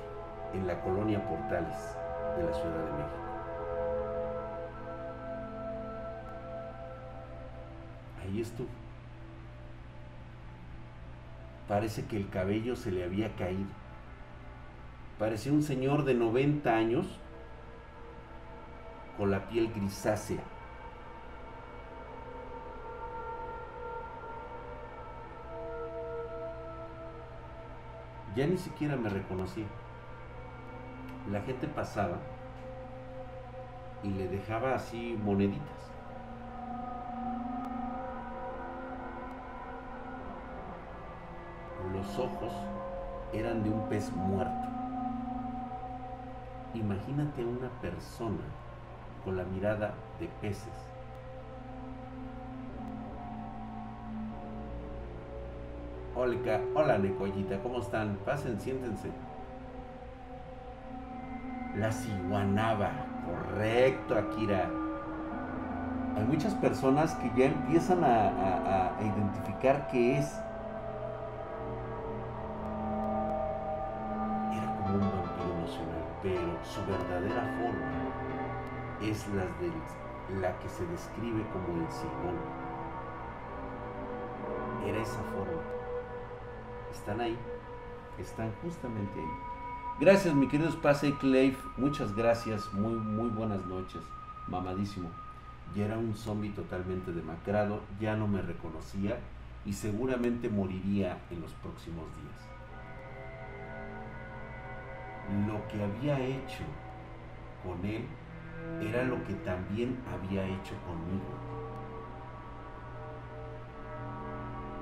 Speaker 1: en la colonia Portales de la Ciudad de México. Ahí estuvo. Parece que el cabello se le había caído. Parecía un señor de 90 años con la piel grisácea ya ni siquiera me reconocía. La gente pasaba y le dejaba así moneditas. Los ojos eran de un pez muerto. Imagínate una persona con la mirada de peces Hola, hola Necollita, ¿cómo están? Pasen, siéntense. La ciguanaba, correcto, Akira. Hay muchas personas que ya empiezan a, identificar qué es. Era como un vampiro emocional, pero su verdadera forma es la de la que se describe como el Simón. Era esa forma. Están ahí, están justamente ahí. Gracias, mi querido Space Clave. Muchas gracias. Muy, muy buenas noches. Mamadísimo. Ya era un zombie totalmente demacrado. Ya no me reconocía. Y seguramente moriría en los próximos días. Lo que había hecho con él era lo que también había hecho conmigo.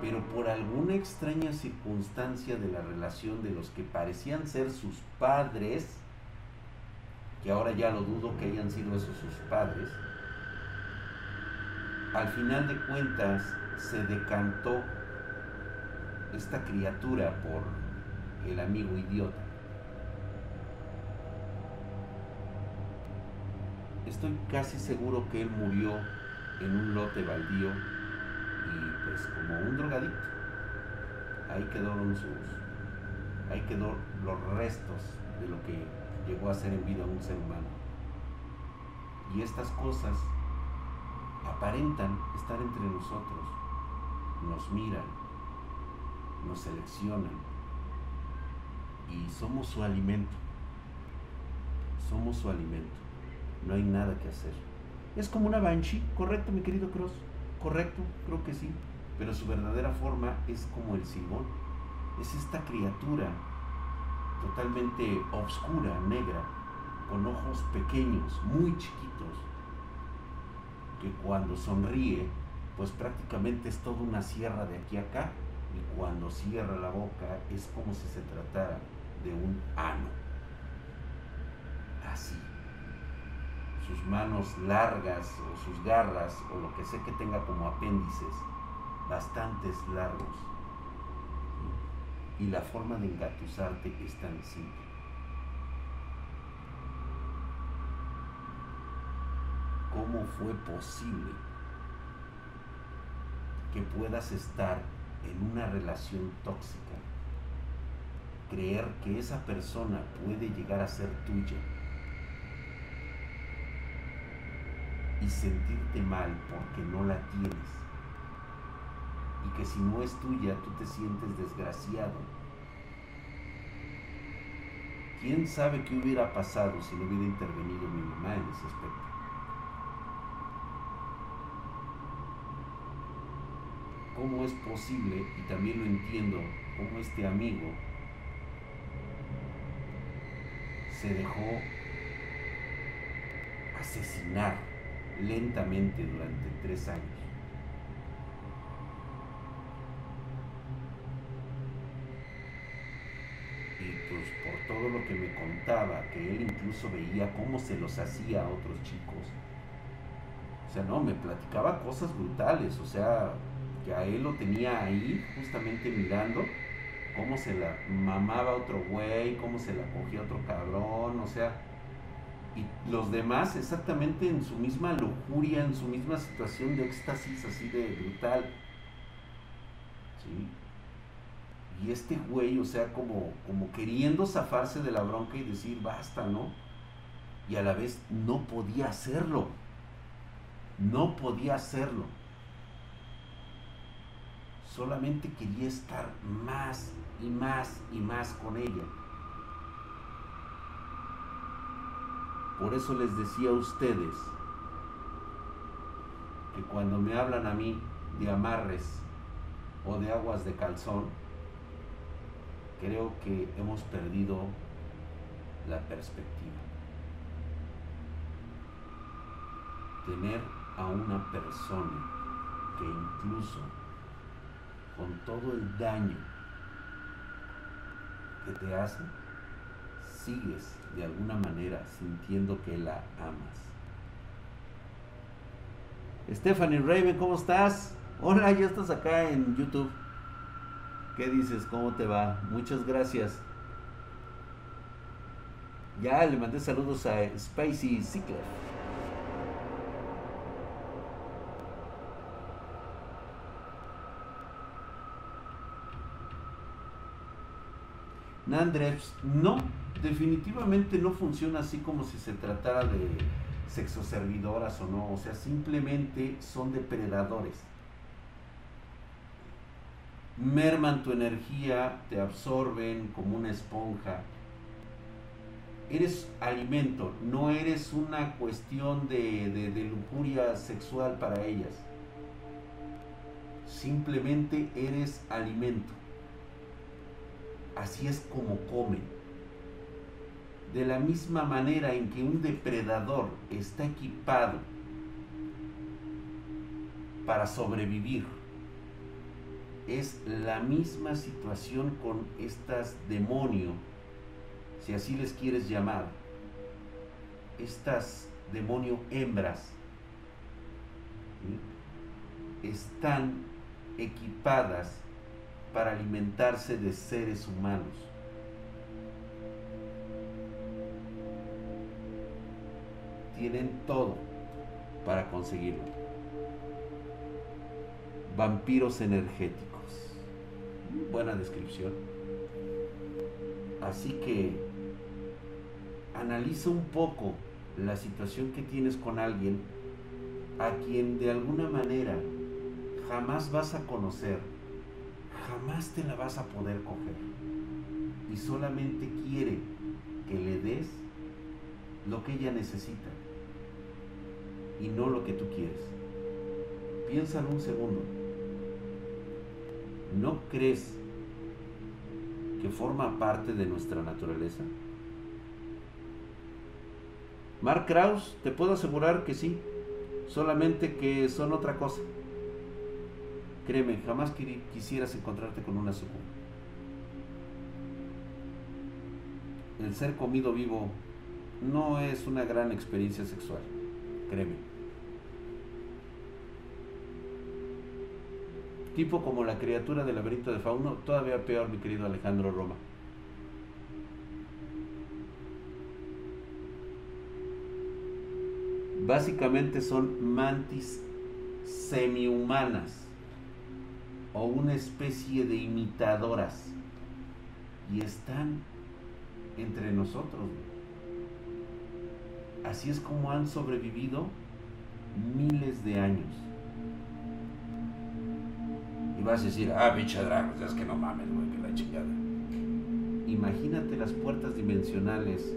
Speaker 1: Pero por alguna extraña circunstancia de la relación de los que parecían ser sus padres, que ahora ya lo dudo que hayan sido esos sus padres, al final de cuentas se decantó esta criatura por el amigo idiota. estoy casi seguro que él murió en un lote baldío y pues como un drogadicto. Ahí quedaron sus, ahí quedó los restos de lo que llegó a ser en vida un ser humano. Y estas cosas aparentan estar entre nosotros, nos miran, nos seleccionan y somos su alimento. Somos su alimento. No hay nada que hacer. Es como una banshee, correcto, mi querido Cross. Correcto, creo que sí. Pero su verdadera forma es como el Simón. Es esta criatura totalmente oscura, negra, con ojos pequeños, muy chiquitos, que cuando sonríe, pues prácticamente es toda una sierra de aquí a acá, y cuando cierra la boca es como si se tratara de un ano. Así sus manos largas o sus garras o lo que sé que tenga como apéndices bastantes largos. Y la forma de engatusarte es tan simple. ¿Cómo fue posible que puedas estar en una relación tóxica? Creer que esa persona puede llegar a ser tuya y sentirte mal porque no la tienes. Y que si no es tuya, tú te sientes desgraciado. ¿Quién sabe qué hubiera pasado si no hubiera intervenido mi mamá en ese aspecto? ¿Cómo es posible, y también lo entiendo, cómo este amigo se dejó asesinar lentamente durante tres años. Y pues por todo lo que me contaba, que él incluso veía cómo se los hacía a otros chicos. O sea, no, me platicaba cosas brutales, o sea, que a él lo tenía ahí justamente mirando cómo se la mamaba otro güey, cómo se la cogía otro cabrón, o sea, y los demás exactamente en su misma lujuria, en su misma situación de éxtasis así de brutal. ¿Sí? Y este güey, o sea, como, como queriendo zafarse de la bronca y decir, basta, ¿no? Y a la vez no podía hacerlo. No podía hacerlo. Solamente quería estar más y más y más con ella. Por eso les decía a ustedes que cuando me hablan a mí de amarres o de aguas de calzón, creo que hemos perdido la perspectiva. Tener a una persona que incluso con todo el daño que te hace, sigues de alguna manera sintiendo que la amas. Stephanie Raven, ¿cómo estás? Hola, ya estás acá en YouTube. ¿Qué dices? ¿Cómo te va? Muchas gracias. Ya le mandé saludos a Spicy Zickler. Nandreps, no, definitivamente no funciona así como si se tratara de sexoservidoras o no, o sea, simplemente son depredadores. Merman tu energía, te absorben como una esponja. Eres alimento, no eres una cuestión de, de, de lujuria sexual para ellas. Simplemente eres alimento. Así es como comen de la misma manera en que un depredador está equipado para sobrevivir, es la misma situación con estas demonios, si así les quieres llamar, estas demonio hembras, están equipadas para alimentarse de seres humanos. Tienen todo para conseguirlo. Vampiros energéticos. Buena descripción. Así que analiza un poco la situación que tienes con alguien a quien de alguna manera jamás vas a conocer, jamás te la vas a poder coger y solamente quiere que le des lo que ella necesita y no lo que tú quieres. Piénsalo un segundo. ¿No crees que forma parte de nuestra naturaleza? Mark Krauss, te puedo asegurar que sí, solamente que son otra cosa. Créeme, jamás quisieras encontrarte con una sucuba. El ser comido vivo no es una gran experiencia sexual, créeme. Tipo como la criatura del laberinto de Fauno, todavía peor, mi querido Alejandro Roma. Básicamente son mantis semihumanas o una especie de imitadoras y están entre nosotros. Así es como han sobrevivido miles de años. Y vas a decir, ah, pinche dragón, es que no mames, güey, que la chingada. Imagínate las puertas dimensionales,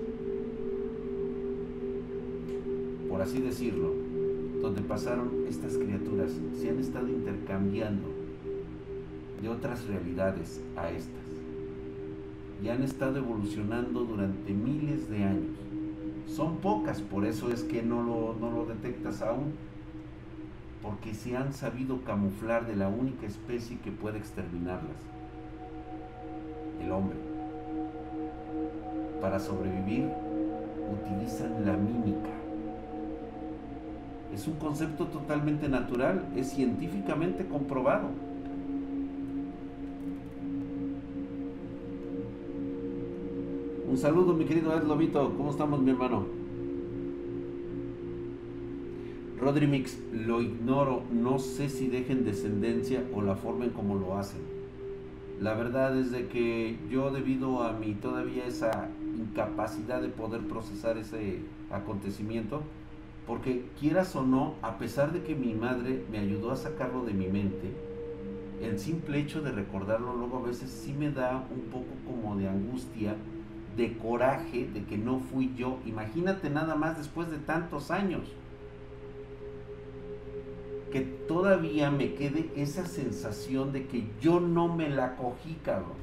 Speaker 1: por así decirlo, donde pasaron estas criaturas, se han estado intercambiando de otras realidades a estas. Y han estado evolucionando durante miles de años. Son pocas, por eso es que no lo, no lo detectas aún porque se han sabido camuflar de la única especie que puede exterminarlas, el hombre. Para sobrevivir utilizan la mímica. Es un concepto totalmente natural, es científicamente comprobado. Un saludo mi querido Ed Lobito, ¿cómo estamos mi hermano? Rodrimix, lo ignoro, no sé si dejen descendencia o la forma en cómo lo hacen. La verdad es de que yo debido a mi todavía esa incapacidad de poder procesar ese acontecimiento, porque quieras o no, a pesar de que mi madre me ayudó a sacarlo de mi mente, el simple hecho de recordarlo luego a veces sí me da un poco como de angustia, de coraje de que no fui yo. Imagínate nada más después de tantos años que todavía me quede esa sensación de que yo no me la cogí, cabrón.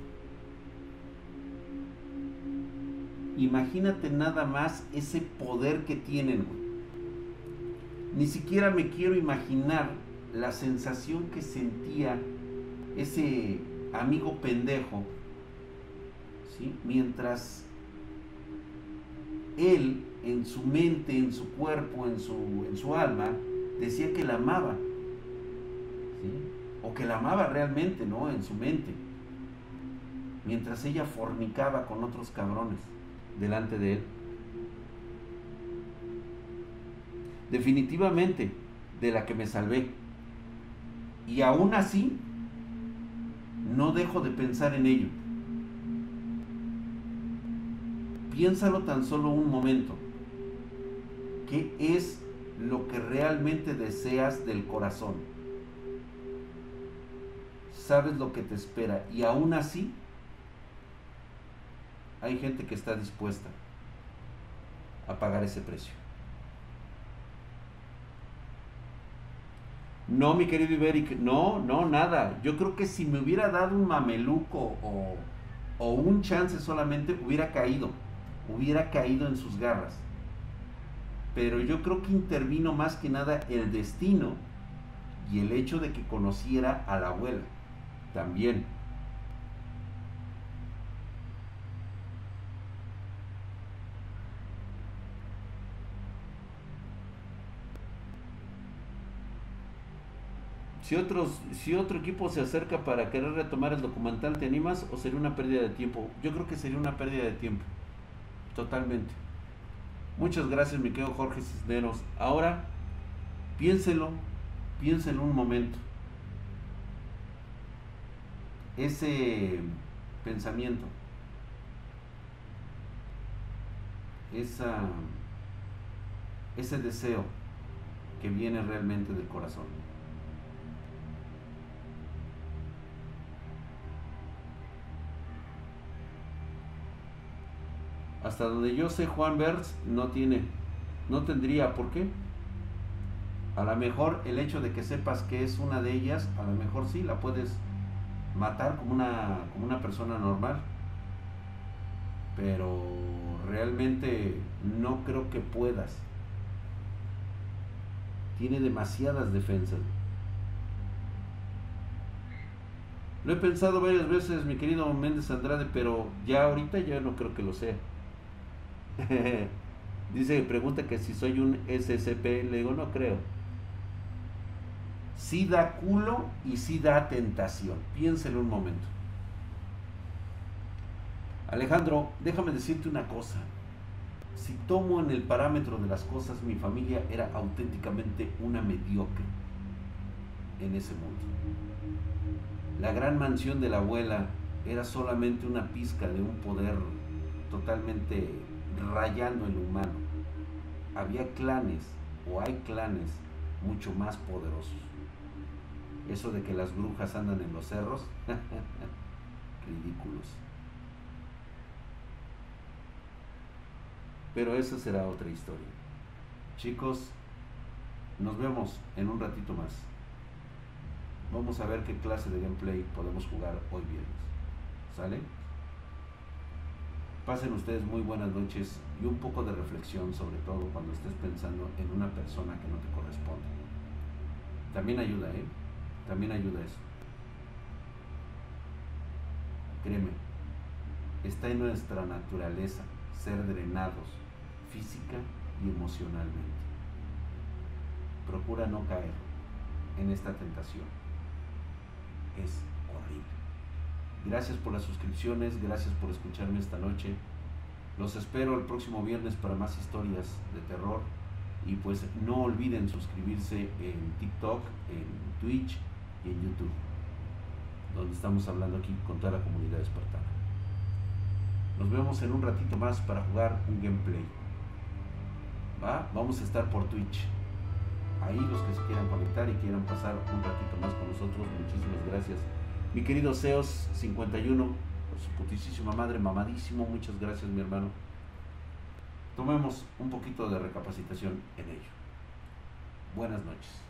Speaker 1: Imagínate nada más ese poder que tienen, Ni siquiera me quiero imaginar la sensación que sentía ese amigo pendejo, ¿sí? Mientras él en su mente, en su cuerpo, en su, en su alma, decía que la amaba, ¿sí? o que la amaba realmente, ¿no? En su mente, mientras ella fornicaba con otros cabrones delante de él. Definitivamente, de la que me salvé. Y aún así, no dejo de pensar en ello. Piénsalo tan solo un momento. ¿Qué es lo que realmente deseas del corazón? Sabes lo que te espera y aún así hay gente que está dispuesta a pagar ese precio. No, mi querido Iberic, no, no, nada. Yo creo que si me hubiera dado un mameluco o, o un chance solamente, hubiera caído, hubiera caído en sus garras. Pero yo creo que intervino más que nada el destino y el hecho de que conociera a la abuela también. Si, otros, si otro equipo se acerca para querer retomar el documental, ¿te animas o sería una pérdida de tiempo? Yo creo que sería una pérdida de tiempo. Totalmente. Muchas gracias, mi querido Jorge Cisneros. Ahora, piénselo, piénselo un momento. Ese pensamiento, esa, ese deseo que viene realmente del corazón. Hasta donde yo sé, Juan Bertz no tiene, no tendría, ¿por qué? A lo mejor el hecho de que sepas que es una de ellas, a lo mejor sí la puedes matar como una, como una persona normal. Pero realmente no creo que puedas. Tiene demasiadas defensas. Lo he pensado varias veces, mi querido Méndez Andrade, pero ya ahorita ya no creo que lo sea. Dice, pregunta que si soy un SCP, le digo, no creo. Sí da culo y sí da tentación. Piénselo un momento. Alejandro, déjame decirte una cosa. Si tomo en el parámetro de las cosas, mi familia era auténticamente una mediocre en ese mundo. La gran mansión de la abuela era solamente una pizca de un poder totalmente rayando el humano. Había clanes, o hay clanes, mucho más poderosos. Eso de que las brujas andan en los cerros, ridículos. Pero esa será otra historia. Chicos, nos vemos en un ratito más. Vamos a ver qué clase de gameplay podemos jugar hoy viernes. ¿Sale? Pasen ustedes muy buenas noches y un poco de reflexión, sobre todo cuando estés pensando en una persona que no te corresponde. También ayuda, ¿eh? También ayuda eso. Créeme, está en nuestra naturaleza ser drenados física y emocionalmente. Procura no caer en esta tentación. Es horrible. Gracias por las suscripciones, gracias por escucharme esta noche. Los espero el próximo viernes para más historias de terror. Y pues no olviden suscribirse en TikTok, en Twitch y en YouTube, donde estamos hablando aquí con toda la comunidad espartana. Nos vemos en un ratito más para jugar un gameplay. ¿Va? Vamos a estar por Twitch. Ahí los que se quieran conectar y quieran pasar un ratito más con nosotros, muchísimas gracias. Mi querido Seos 51, por su putísima madre, mamadísimo, muchas gracias mi hermano. Tomemos un poquito de recapacitación en ello. Buenas noches.